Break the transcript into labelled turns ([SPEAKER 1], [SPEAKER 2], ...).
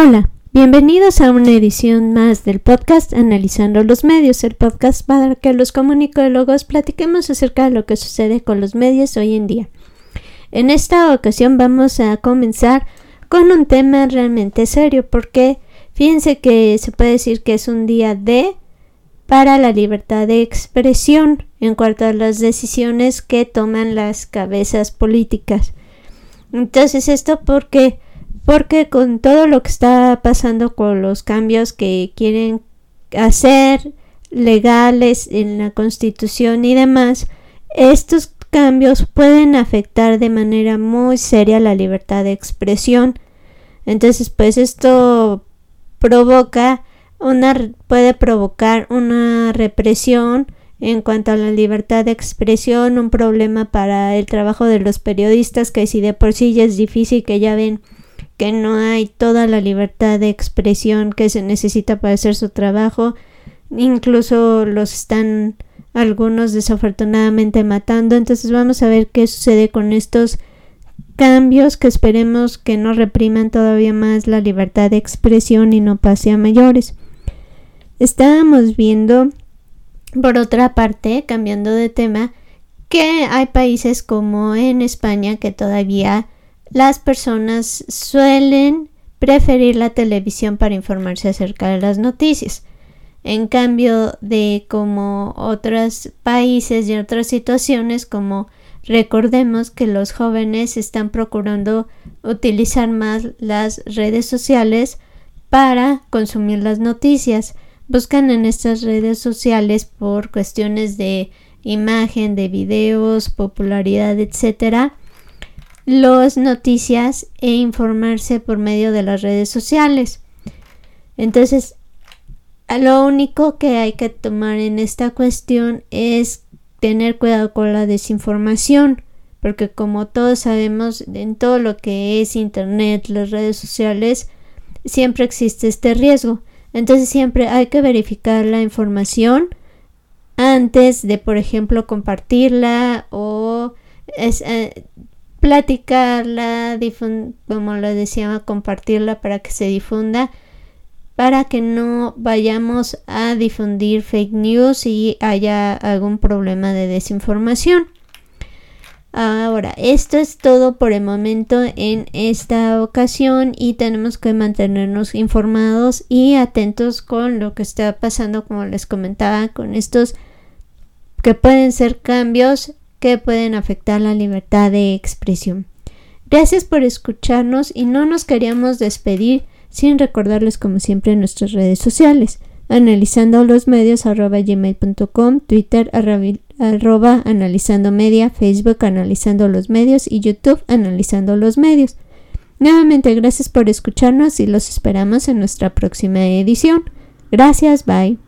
[SPEAKER 1] Hola, bienvenidos a una edición más del podcast Analizando los Medios, el podcast para que los comunicólogos platiquemos acerca de lo que sucede con los medios hoy en día. En esta ocasión vamos a comenzar con un tema realmente serio porque fíjense que se puede decir que es un día de para la libertad de expresión en cuanto a las decisiones que toman las cabezas políticas. Entonces esto porque porque con todo lo que está pasando con los cambios que quieren hacer legales en la constitución y demás, estos cambios pueden afectar de manera muy seria la libertad de expresión. Entonces, pues esto provoca una puede provocar una represión en cuanto a la libertad de expresión, un problema para el trabajo de los periodistas que si de por sí ya es difícil que ya ven que no hay toda la libertad de expresión que se necesita para hacer su trabajo. Incluso los están algunos desafortunadamente matando. Entonces vamos a ver qué sucede con estos cambios que esperemos que no repriman todavía más la libertad de expresión y no pase a mayores. Estábamos viendo, por otra parte, cambiando de tema, que hay países como en España que todavía las personas suelen preferir la televisión para informarse acerca de las noticias. En cambio de como otros países y otras situaciones como recordemos que los jóvenes están procurando utilizar más las redes sociales para consumir las noticias. Buscan en estas redes sociales por cuestiones de imagen, de videos, popularidad, etcétera, las noticias e informarse por medio de las redes sociales. Entonces, lo único que hay que tomar en esta cuestión es tener cuidado con la desinformación, porque como todos sabemos, en todo lo que es Internet, las redes sociales, siempre existe este riesgo. Entonces siempre hay que verificar la información antes de, por ejemplo, compartirla o eh, platicarla, como lo decía, compartirla para que se difunda, para que no vayamos a difundir fake news y haya algún problema de desinformación. Ahora, esto es todo por el momento en esta ocasión y tenemos que mantenernos informados y atentos con lo que está pasando, como les comentaba, con estos que pueden ser cambios que pueden afectar la libertad de expresión. Gracias por escucharnos y no nos queríamos despedir sin recordarles como siempre nuestras redes sociales analizando los medios arroba gmail.com, Twitter arroba analizando media, Facebook analizando los medios y YouTube analizando los medios. Nuevamente gracias por escucharnos y los esperamos en nuestra próxima edición. Gracias, bye.